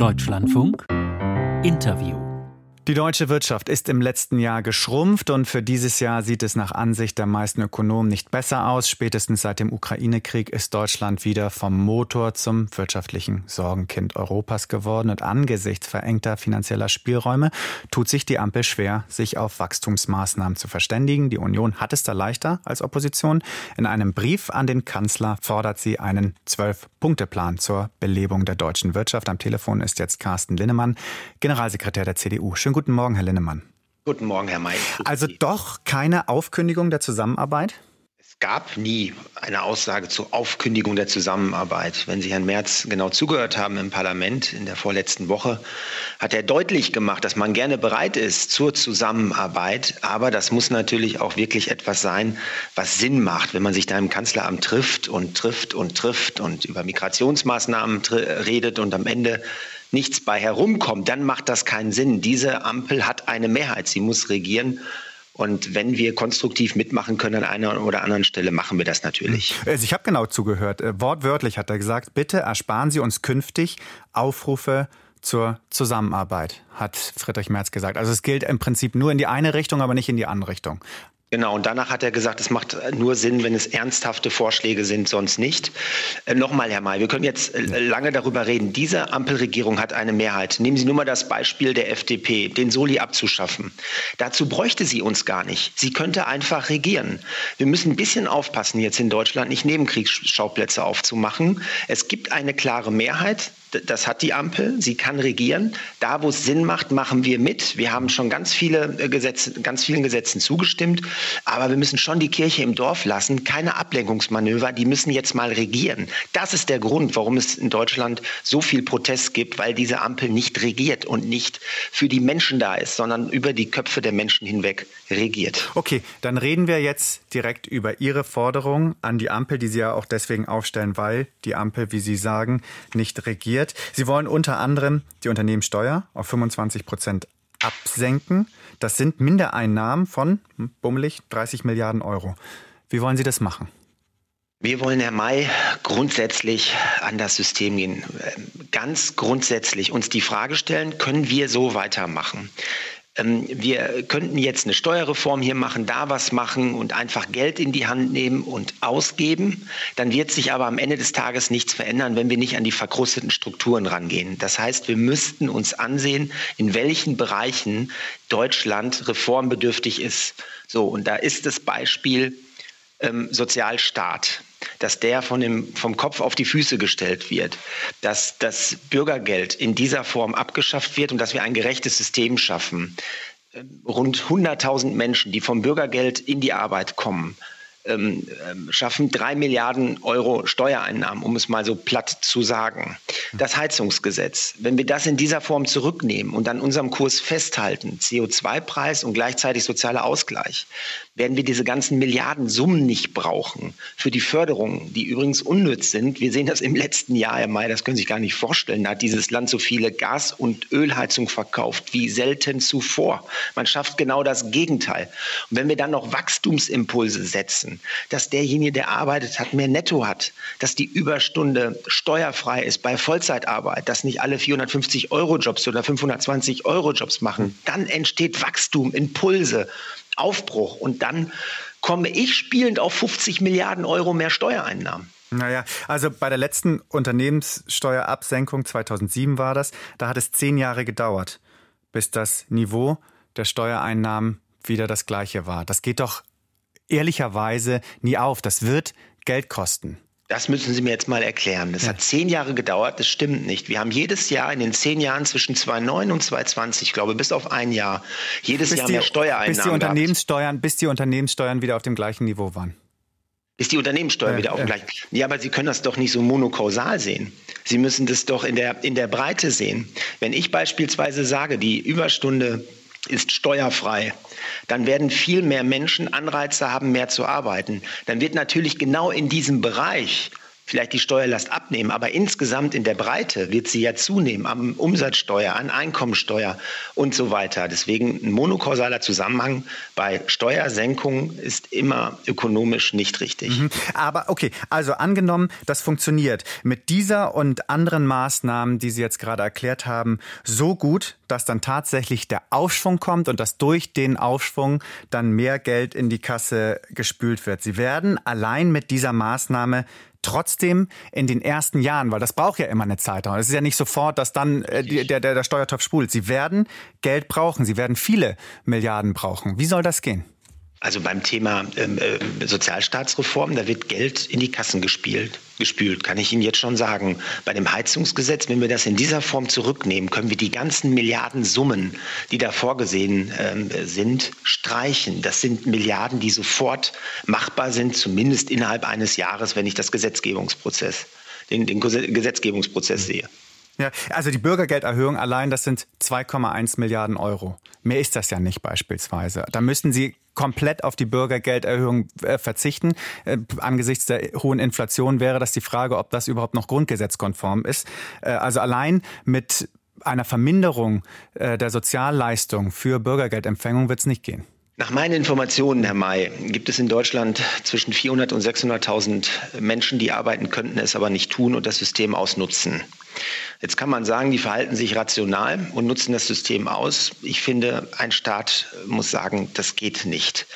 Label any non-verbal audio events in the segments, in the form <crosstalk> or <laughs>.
Deutschlandfunk. Interview die deutsche Wirtschaft ist im letzten Jahr geschrumpft und für dieses Jahr sieht es nach Ansicht der meisten Ökonomen nicht besser aus. Spätestens seit dem Ukraine-Krieg ist Deutschland wieder vom Motor zum wirtschaftlichen Sorgenkind Europas geworden und angesichts verengter finanzieller Spielräume tut sich die Ampel schwer, sich auf Wachstumsmaßnahmen zu verständigen. Die Union hat es da leichter als Opposition. In einem Brief an den Kanzler fordert sie einen Zwölf-Punkte-Plan zur Belebung der deutschen Wirtschaft. Am Telefon ist jetzt Carsten Linnemann, Generalsekretär der CDU. Schönen guten Morgen, Herr Linnemann. Guten Morgen, Herr May. Also doch keine Aufkündigung der Zusammenarbeit? Es gab nie eine Aussage zur Aufkündigung der Zusammenarbeit. Wenn Sie Herrn Merz genau zugehört haben im Parlament in der vorletzten Woche, hat er deutlich gemacht, dass man gerne bereit ist zur Zusammenarbeit. Aber das muss natürlich auch wirklich etwas sein, was Sinn macht, wenn man sich da im Kanzleramt trifft und trifft und trifft und über Migrationsmaßnahmen redet und am Ende nichts bei herumkommt, dann macht das keinen Sinn. Diese Ampel hat eine Mehrheit, sie muss regieren. Und wenn wir konstruktiv mitmachen können an einer oder anderen Stelle, machen wir das natürlich. Also ich habe genau zugehört. Äh, wortwörtlich hat er gesagt, bitte ersparen Sie uns künftig Aufrufe zur Zusammenarbeit, hat Friedrich Merz gesagt. Also es gilt im Prinzip nur in die eine Richtung, aber nicht in die andere Richtung. Genau, und danach hat er gesagt, es macht nur Sinn, wenn es ernsthafte Vorschläge sind, sonst nicht. Äh, Nochmal, Herr May, wir können jetzt äh, lange darüber reden. Diese Ampelregierung hat eine Mehrheit. Nehmen Sie nur mal das Beispiel der FDP, den Soli abzuschaffen. Dazu bräuchte sie uns gar nicht. Sie könnte einfach regieren. Wir müssen ein bisschen aufpassen, jetzt in Deutschland nicht Nebenkriegsschauplätze aufzumachen. Es gibt eine klare Mehrheit das hat die Ampel. Sie kann regieren. Da, wo es Sinn macht, machen wir mit. Wir haben schon ganz viele äh, Gesetze, ganz vielen Gesetzen zugestimmt. Aber wir müssen schon die Kirche im Dorf lassen. Keine Ablenkungsmanöver. Die müssen jetzt mal regieren. Das ist der Grund, warum es in Deutschland so viel Protest gibt, weil diese Ampel nicht regiert und nicht für die Menschen da ist, sondern über die Köpfe der Menschen hinweg regiert. Okay, dann reden wir jetzt direkt über Ihre Forderung an die Ampel, die Sie ja auch deswegen aufstellen, weil die Ampel, wie Sie sagen, nicht regiert regiert. Sie wollen unter anderem die Unternehmenssteuer auf 25 Prozent absenken. Das sind Mindereinnahmen von, hm, bummelig, 30 Milliarden Euro. Wie wollen Sie das machen? Wir wollen, Herr May, grundsätzlich an das System gehen. Ganz grundsätzlich uns die Frage stellen, können wir so weitermachen? Ähm, wir könnten jetzt eine Steuerreform hier machen, da was machen und einfach Geld in die Hand nehmen und ausgeben. Dann wird sich aber am Ende des Tages nichts verändern, wenn wir nicht an die verkrusteten Strukturen rangehen. Das heißt, wir müssten uns ansehen, in welchen Bereichen Deutschland reformbedürftig ist. So, und da ist das Beispiel ähm, Sozialstaat dass der von dem, vom Kopf auf die Füße gestellt wird, dass das Bürgergeld in dieser Form abgeschafft wird und dass wir ein gerechtes System schaffen. Ähm, rund 100.000 Menschen, die vom Bürgergeld in die Arbeit kommen, ähm, ähm, schaffen drei Milliarden Euro Steuereinnahmen, um es mal so platt zu sagen. Das Heizungsgesetz, wenn wir das in dieser Form zurücknehmen und an unserem Kurs festhalten, CO2-Preis und gleichzeitig sozialer Ausgleich, werden wir diese ganzen Milliardensummen nicht brauchen für die Förderungen, die übrigens unnütz sind. Wir sehen das im letzten Jahr im Mai, das können Sie sich gar nicht vorstellen. Da hat dieses Land so viele Gas- und Ölheizung verkauft wie selten zuvor. Man schafft genau das Gegenteil. Und wenn wir dann noch Wachstumsimpulse setzen, dass derjenige, der arbeitet hat, mehr Netto hat, dass die Überstunde steuerfrei ist bei Vollzeitarbeit, dass nicht alle 450 Euro Jobs oder 520 Euro Jobs machen, dann entsteht Wachstum, Impulse. Aufbruch. Und dann komme ich spielend auf 50 Milliarden Euro mehr Steuereinnahmen. Naja, also bei der letzten Unternehmenssteuerabsenkung 2007 war das, da hat es zehn Jahre gedauert, bis das Niveau der Steuereinnahmen wieder das gleiche war. Das geht doch ehrlicherweise nie auf. Das wird Geld kosten. Das müssen Sie mir jetzt mal erklären. Das ja. hat zehn Jahre gedauert, das stimmt nicht. Wir haben jedes Jahr in den zehn Jahren zwischen 2009 und 2020, ich glaube bis auf ein Jahr, jedes bis Jahr die, mehr Steuereinnahmen bis die Unternehmenssteuern, Bis die Unternehmenssteuern wieder auf dem gleichen Niveau waren. Bis die Unternehmenssteuer ja, wieder auf dem gleichen. Ja, aber Sie können das doch nicht so monokausal sehen. Sie müssen das doch in der, in der Breite sehen. Wenn ich beispielsweise sage, die Überstunde ist steuerfrei, dann werden viel mehr Menschen Anreize haben, mehr zu arbeiten. Dann wird natürlich genau in diesem Bereich vielleicht die Steuerlast abnehmen, aber insgesamt in der Breite wird sie ja zunehmen am Umsatzsteuer, an Einkommensteuer und so weiter. Deswegen ein monokausaler Zusammenhang bei Steuersenkungen ist immer ökonomisch nicht richtig. Mhm. Aber okay, also angenommen, das funktioniert mit dieser und anderen Maßnahmen, die Sie jetzt gerade erklärt haben, so gut, dass dann tatsächlich der Aufschwung kommt und dass durch den Aufschwung dann mehr Geld in die Kasse gespült wird. Sie werden allein mit dieser Maßnahme trotzdem in den ersten Jahren, weil das braucht ja immer eine Zeit. Es ist ja nicht sofort, dass dann äh, der, der, der Steuertopf spult. Sie werden Geld brauchen. Sie werden viele Milliarden brauchen. Wie soll das gehen? Also beim Thema ähm, äh, Sozialstaatsreform, da wird Geld in die Kassen gespielt, gespült, kann ich Ihnen jetzt schon sagen. Bei dem Heizungsgesetz, wenn wir das in dieser Form zurücknehmen, können wir die ganzen Milliarden Summen, die da vorgesehen ähm, sind, streichen. Das sind Milliarden, die sofort machbar sind, zumindest innerhalb eines Jahres, wenn ich das Gesetzgebungsprozess, den, den Gesetzgebungsprozess sehe. Ja, also die Bürgergelderhöhung allein, das sind 2,1 Milliarden Euro. Mehr ist das ja nicht beispielsweise. Da müssen Sie komplett auf die Bürgergelderhöhung äh, verzichten. Äh, angesichts der hohen Inflation wäre das die Frage, ob das überhaupt noch grundgesetzkonform ist. Äh, also allein mit einer Verminderung der Sozialleistung für Bürgergeldempfängung wird es nicht gehen. Nach meinen Informationen, Herr May, gibt es in Deutschland zwischen 400 und 600.000 Menschen, die arbeiten könnten, es aber nicht tun und das System ausnutzen. Jetzt kann man sagen, die verhalten sich rational und nutzen das System aus. Ich finde, ein Staat muss sagen, das geht nicht.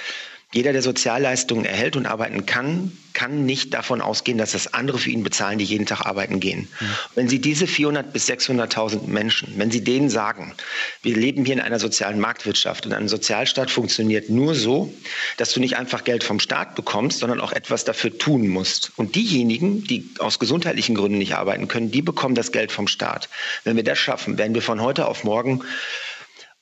Jeder, der Sozialleistungen erhält und arbeiten kann, kann nicht davon ausgehen, dass das andere für ihn bezahlen, die jeden Tag arbeiten gehen. Mhm. Wenn Sie diese 400 bis 600.000 Menschen, wenn Sie denen sagen, wir leben hier in einer sozialen Marktwirtschaft und ein Sozialstaat funktioniert nur so, dass du nicht einfach Geld vom Staat bekommst, sondern auch etwas dafür tun musst. Und diejenigen, die aus gesundheitlichen Gründen nicht arbeiten können, die bekommen das Geld vom Staat. Wenn wir das schaffen, werden wir von heute auf morgen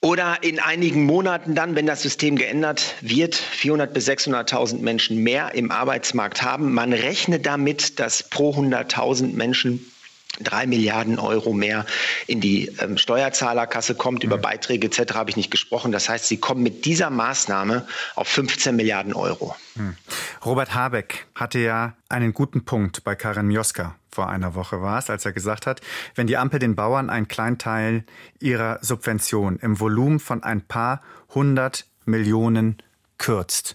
oder in einigen Monaten dann, wenn das System geändert wird, 400 bis 600.000 Menschen mehr im Arbeitsmarkt haben. Man rechnet damit, dass pro 100.000 Menschen drei Milliarden Euro mehr in die ähm, Steuerzahlerkasse kommt. Über mhm. Beiträge etc. habe ich nicht gesprochen. Das heißt, sie kommen mit dieser Maßnahme auf 15 Milliarden Euro. Mhm. Robert Habeck hatte ja einen guten Punkt bei Karin Mioska. Vor einer Woche war es, als er gesagt hat, wenn die Ampel den Bauern einen kleinen Teil ihrer Subvention im Volumen von ein paar hundert Millionen kürzt,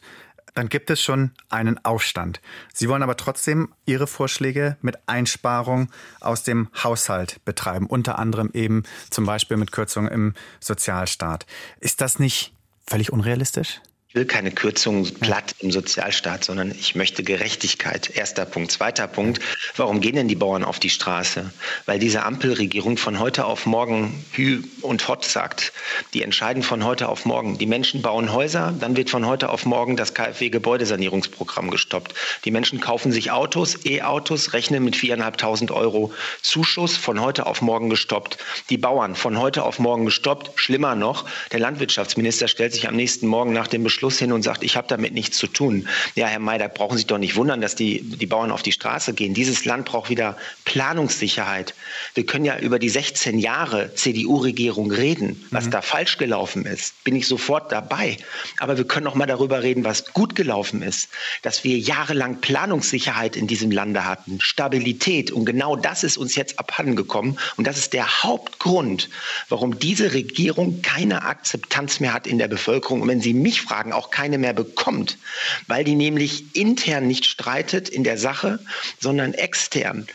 dann gibt es schon einen Aufstand. Sie wollen aber trotzdem Ihre Vorschläge mit Einsparung aus dem Haushalt betreiben, unter anderem eben zum Beispiel mit Kürzungen im Sozialstaat. Ist das nicht völlig unrealistisch? Will keine Kürzung platt im Sozialstaat, sondern ich möchte Gerechtigkeit. Erster Punkt. Zweiter Punkt. Warum gehen denn die Bauern auf die Straße? Weil diese Ampelregierung von heute auf morgen Hü und Hot sagt. Die entscheiden von heute auf morgen. Die Menschen bauen Häuser, dann wird von heute auf morgen das KfW-Gebäudesanierungsprogramm gestoppt. Die Menschen kaufen sich Autos, E-Autos, rechnen mit viereinhalbtausend Euro Zuschuss, von heute auf morgen gestoppt. Die Bauern von heute auf morgen gestoppt. Schlimmer noch, der Landwirtschaftsminister stellt sich am nächsten Morgen nach dem Beschluss Schluss hin und sagt, ich habe damit nichts zu tun. Ja, Herr May, da brauchen Sie sich doch nicht wundern, dass die, die Bauern auf die Straße gehen. Dieses Land braucht wieder Planungssicherheit. Wir können ja über die 16 Jahre CDU-Regierung reden, was mhm. da falsch gelaufen ist. Bin ich sofort dabei. Aber wir können auch mal darüber reden, was gut gelaufen ist. Dass wir jahrelang Planungssicherheit in diesem Lande hatten, Stabilität. Und genau das ist uns jetzt abhandengekommen. Und das ist der Hauptgrund, warum diese Regierung keine Akzeptanz mehr hat in der Bevölkerung. Und wenn Sie mich fragen, auch keine mehr bekommt, weil die nämlich intern nicht streitet in der Sache, sondern extern.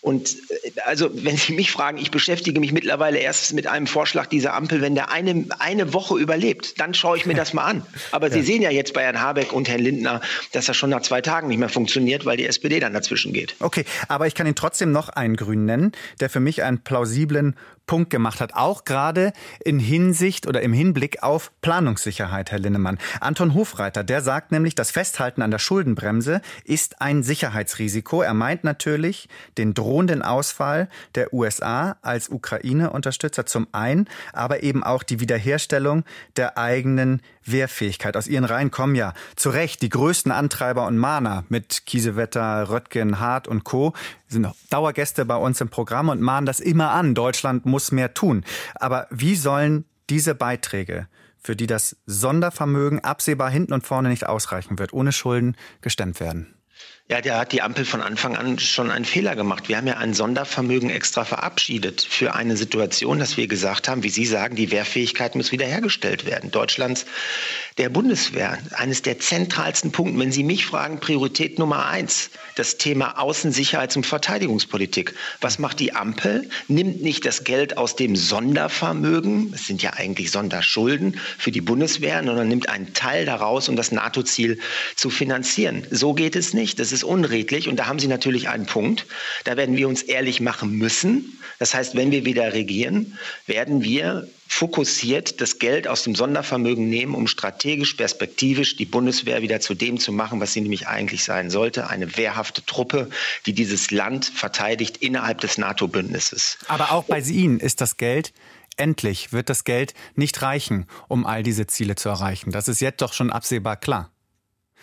Und äh, also, wenn Sie mich fragen, ich beschäftige mich mittlerweile erst mit einem Vorschlag dieser Ampel, wenn der eine, eine Woche überlebt, dann schaue ich mir das mal an. Aber <laughs> ja. Sie sehen ja jetzt bei Herrn Habeck und Herrn Lindner, dass das schon nach zwei Tagen nicht mehr funktioniert, weil die SPD dann dazwischen geht. Okay, aber ich kann Ihnen trotzdem noch einen Grünen nennen, der für mich einen plausiblen Punkt gemacht hat, auch gerade in Hinsicht oder im Hinblick auf Planungssicherheit, Herr Linnemann. Anton Hofreiter, der sagt nämlich, das Festhalten an der Schuldenbremse ist ein Sicherheitsrisiko. Er meint natürlich den drohenden Ausfall der USA als Ukraine-Unterstützer zum einen, aber eben auch die Wiederherstellung der eigenen Wehrfähigkeit. Aus ihren Reihen kommen ja zu Recht die größten Antreiber und Mahner mit Kiesewetter, Röttgen, Hart und Co. sind Dauergäste bei uns im Programm und mahnen das immer an. Deutschland muss mehr tun. Aber wie sollen diese Beiträge, für die das Sondervermögen absehbar hinten und vorne nicht ausreichen wird, ohne Schulden gestemmt werden? Ja, der hat die Ampel von Anfang an schon einen Fehler gemacht. Wir haben ja ein Sondervermögen extra verabschiedet für eine Situation, dass wir gesagt haben, wie Sie sagen, die Wehrfähigkeit muss wiederhergestellt werden. Deutschlands der Bundeswehr, eines der zentralsten Punkte. Wenn Sie mich fragen, Priorität Nummer eins, das Thema Außen-, Sicherheits- und Verteidigungspolitik. Was macht die Ampel? Nimmt nicht das Geld aus dem Sondervermögen, es sind ja eigentlich Sonderschulden für die Bundeswehr, sondern nimmt einen Teil daraus, um das NATO-Ziel zu finanzieren. So geht es nicht. Das ist unredlich und da haben Sie natürlich einen Punkt. Da werden wir uns ehrlich machen müssen. Das heißt, wenn wir wieder regieren, werden wir fokussiert das Geld aus dem Sondervermögen nehmen, um strategisch, perspektivisch die Bundeswehr wieder zu dem zu machen, was sie nämlich eigentlich sein sollte, eine wehrhafte Truppe, die dieses Land verteidigt innerhalb des NATO-Bündnisses. Aber auch bei Ihnen ist das Geld endlich wird das Geld nicht reichen, um all diese Ziele zu erreichen. Das ist jetzt doch schon absehbar klar.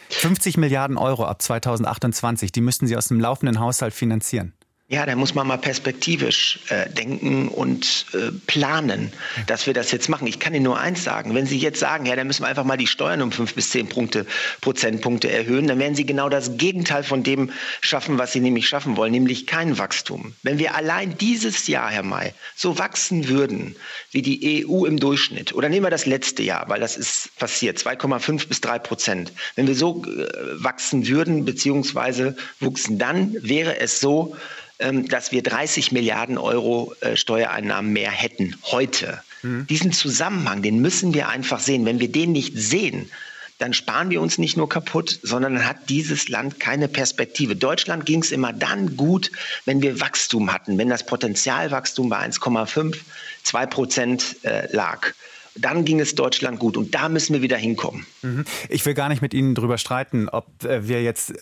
50 Milliarden Euro ab 2028, die müssten Sie aus dem laufenden Haushalt finanzieren. Ja, da muss man mal perspektivisch äh, denken und äh, planen, dass wir das jetzt machen. Ich kann Ihnen nur eins sagen. Wenn Sie jetzt sagen, ja, dann müssen wir einfach mal die Steuern um fünf bis zehn Punkte, Prozentpunkte erhöhen, dann werden Sie genau das Gegenteil von dem schaffen, was Sie nämlich schaffen wollen, nämlich kein Wachstum. Wenn wir allein dieses Jahr, Herr May, so wachsen würden wie die EU im Durchschnitt, oder nehmen wir das letzte Jahr, weil das ist passiert, 2,5 bis drei Prozent. Wenn wir so äh, wachsen würden, beziehungsweise wuchsen, dann wäre es so, dass wir 30 Milliarden Euro äh, Steuereinnahmen mehr hätten heute. Mhm. Diesen Zusammenhang, den müssen wir einfach sehen. Wenn wir den nicht sehen, dann sparen wir uns nicht nur kaputt, sondern dann hat dieses Land keine Perspektive. Deutschland ging es immer dann gut, wenn wir Wachstum hatten, wenn das Potenzialwachstum bei 1,5, 2 Prozent äh, lag dann ging es Deutschland gut. Und da müssen wir wieder hinkommen. Mhm. Ich will gar nicht mit Ihnen darüber streiten, ob äh, wir jetzt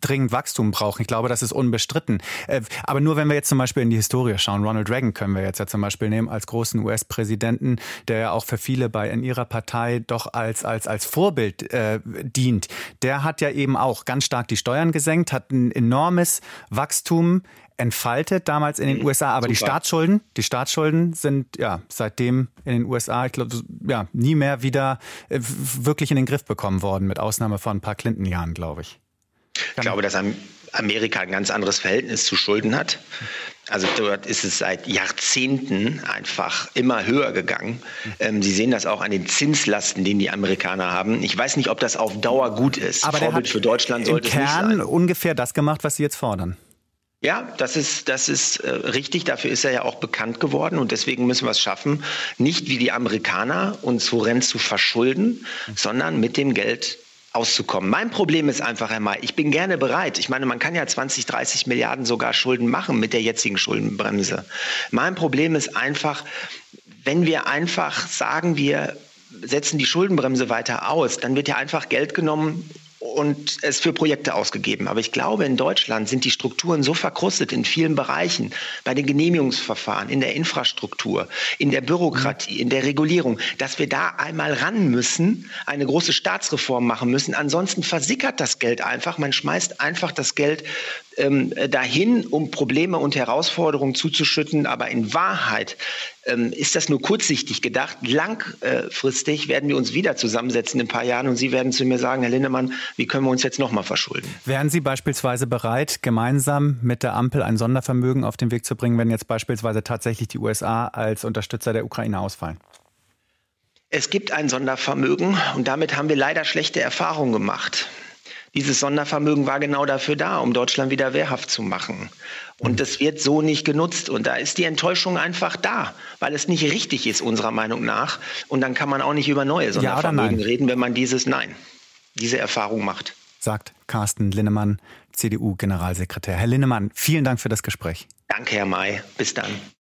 dringend Wachstum brauchen. Ich glaube, das ist unbestritten. Äh, aber nur wenn wir jetzt zum Beispiel in die Historie schauen. Ronald Reagan können wir jetzt ja zum Beispiel nehmen als großen US-Präsidenten, der ja auch für viele bei in ihrer Partei doch als, als, als Vorbild äh, dient. Der hat ja eben auch ganz stark die Steuern gesenkt, hat ein enormes Wachstum entfaltet damals in den mhm. USA, aber Super. die Staatsschulden, die Staatsschulden sind ja seitdem in den USA, ich glaube, ja, nie mehr wieder äh, wirklich in den Griff bekommen worden, mit Ausnahme von ein paar Clinton-Jahren, glaube ich. ich glaube, dass Amerika ein ganz anderes Verhältnis zu Schulden hat. Also dort ist es seit Jahrzehnten einfach immer höher gegangen. Ähm, Sie sehen das auch an den Zinslasten, den die Amerikaner haben. Ich weiß nicht, ob das auf Dauer gut ist. Aber Vorbild für Deutschland sollte es nicht sein. Kern ungefähr das gemacht, was Sie jetzt fordern. Ja, das ist, das ist äh, richtig. Dafür ist er ja auch bekannt geworden. Und deswegen müssen wir es schaffen, nicht wie die Amerikaner uns horrend zu verschulden, sondern mit dem Geld auszukommen. Mein Problem ist einfach, May, ich bin gerne bereit. Ich meine, man kann ja 20, 30 Milliarden sogar Schulden machen mit der jetzigen Schuldenbremse. Mein Problem ist einfach, wenn wir einfach sagen, wir setzen die Schuldenbremse weiter aus, dann wird ja einfach Geld genommen und es für Projekte ausgegeben. Aber ich glaube, in Deutschland sind die Strukturen so verkrustet in vielen Bereichen, bei den Genehmigungsverfahren, in der Infrastruktur, in der Bürokratie, in der Regulierung, dass wir da einmal ran müssen, eine große Staatsreform machen müssen. Ansonsten versickert das Geld einfach. Man schmeißt einfach das Geld ähm, dahin, um Probleme und Herausforderungen zuzuschütten. Aber in Wahrheit ähm, ist das nur kurzsichtig gedacht. Langfristig werden wir uns wieder zusammensetzen in ein paar Jahren und Sie werden zu mir sagen, Herr Lindemann, wie können wir uns jetzt nochmal verschulden? Wären Sie beispielsweise bereit, gemeinsam mit der Ampel ein Sondervermögen auf den Weg zu bringen, wenn jetzt beispielsweise tatsächlich die USA als Unterstützer der Ukraine ausfallen? Es gibt ein Sondervermögen und damit haben wir leider schlechte Erfahrungen gemacht. Dieses Sondervermögen war genau dafür da, um Deutschland wieder wehrhaft zu machen. Und das wird so nicht genutzt. Und da ist die Enttäuschung einfach da, weil es nicht richtig ist, unserer Meinung nach. Und dann kann man auch nicht über neue Sondervermögen ja reden, wenn man dieses Nein, diese Erfahrung macht. Sagt Carsten Linnemann, CDU-Generalsekretär. Herr Linnemann, vielen Dank für das Gespräch. Danke, Herr May. Bis dann.